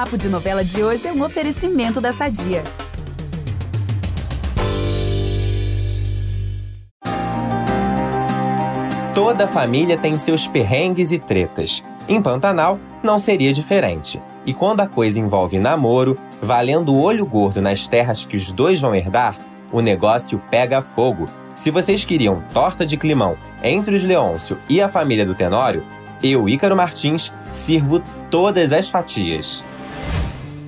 Papo de Novela de hoje é um oferecimento da Sadia. Toda família tem seus perrengues e tretas. Em Pantanal, não seria diferente. E quando a coisa envolve namoro, valendo o olho gordo nas terras que os dois vão herdar, o negócio pega fogo. Se vocês queriam torta de climão entre os Leôncio e a família do Tenório, eu, Ícaro Martins, sirvo todas as fatias.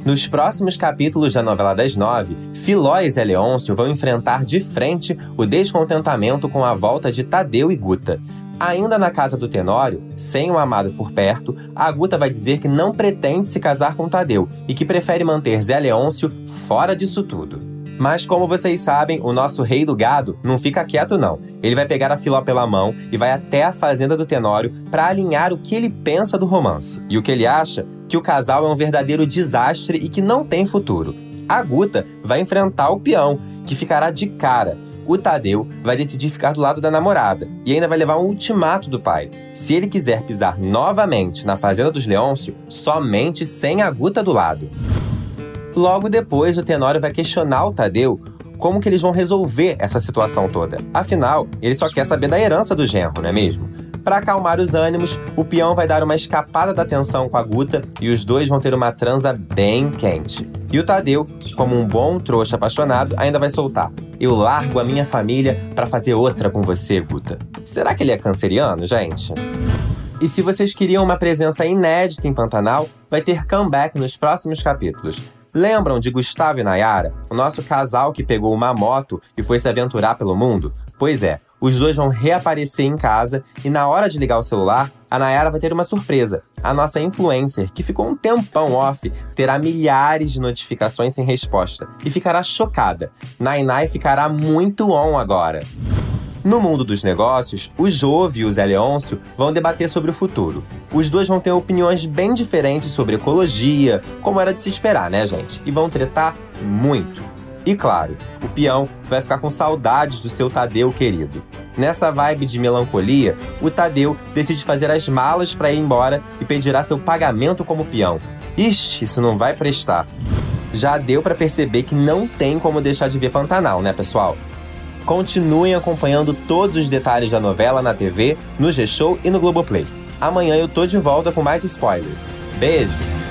Nos próximos capítulos da novela das nove, Filó e Zé Leôncio vão enfrentar de frente o descontentamento com a volta de Tadeu e Guta. Ainda na casa do Tenório, sem o amado por perto, a Guta vai dizer que não pretende se casar com Tadeu e que prefere manter Zé Leôncio fora disso tudo. Mas como vocês sabem, o nosso rei do gado não fica quieto não. Ele vai pegar a Filó pela mão e vai até a fazenda do Tenório para alinhar o que ele pensa do romance e o que ele acha que o casal é um verdadeiro desastre e que não tem futuro. A Guta vai enfrentar o peão, que ficará de cara. O Tadeu vai decidir ficar do lado da namorada e ainda vai levar um ultimato do pai. Se ele quiser pisar novamente na Fazenda dos Leôncio, somente sem a Guta do lado. Logo depois, o Tenório vai questionar o Tadeu como que eles vão resolver essa situação toda. Afinal, ele só quer saber da herança do genro, não é mesmo? Para acalmar os ânimos, o peão vai dar uma escapada da tensão com a Guta e os dois vão ter uma transa bem quente. E o Tadeu, como um bom trouxa apaixonado, ainda vai soltar: Eu largo a minha família para fazer outra com você, Guta. Será que ele é canceriano, gente? E se vocês queriam uma presença inédita em Pantanal, vai ter comeback nos próximos capítulos. Lembram de Gustavo e Nayara, o nosso casal que pegou uma moto e foi se aventurar pelo mundo? Pois é, os dois vão reaparecer em casa e na hora de ligar o celular, a Nayara vai ter uma surpresa. A nossa influencer, que ficou um tempão off, terá milhares de notificações sem resposta e ficará chocada. Nainai ficará muito on agora. No mundo dos negócios, o Jove e o Zé Leôncio vão debater sobre o futuro. Os dois vão ter opiniões bem diferentes sobre ecologia, como era de se esperar, né, gente? E vão tretar muito. E claro, o peão vai ficar com saudades do seu Tadeu querido. Nessa vibe de melancolia, o Tadeu decide fazer as malas para ir embora e pedirá seu pagamento como peão. Ixi, isso não vai prestar. Já deu para perceber que não tem como deixar de ver Pantanal, né, pessoal? Continuem acompanhando todos os detalhes da novela na TV, no G-Show e no Globoplay. Amanhã eu tô de volta com mais spoilers. Beijo!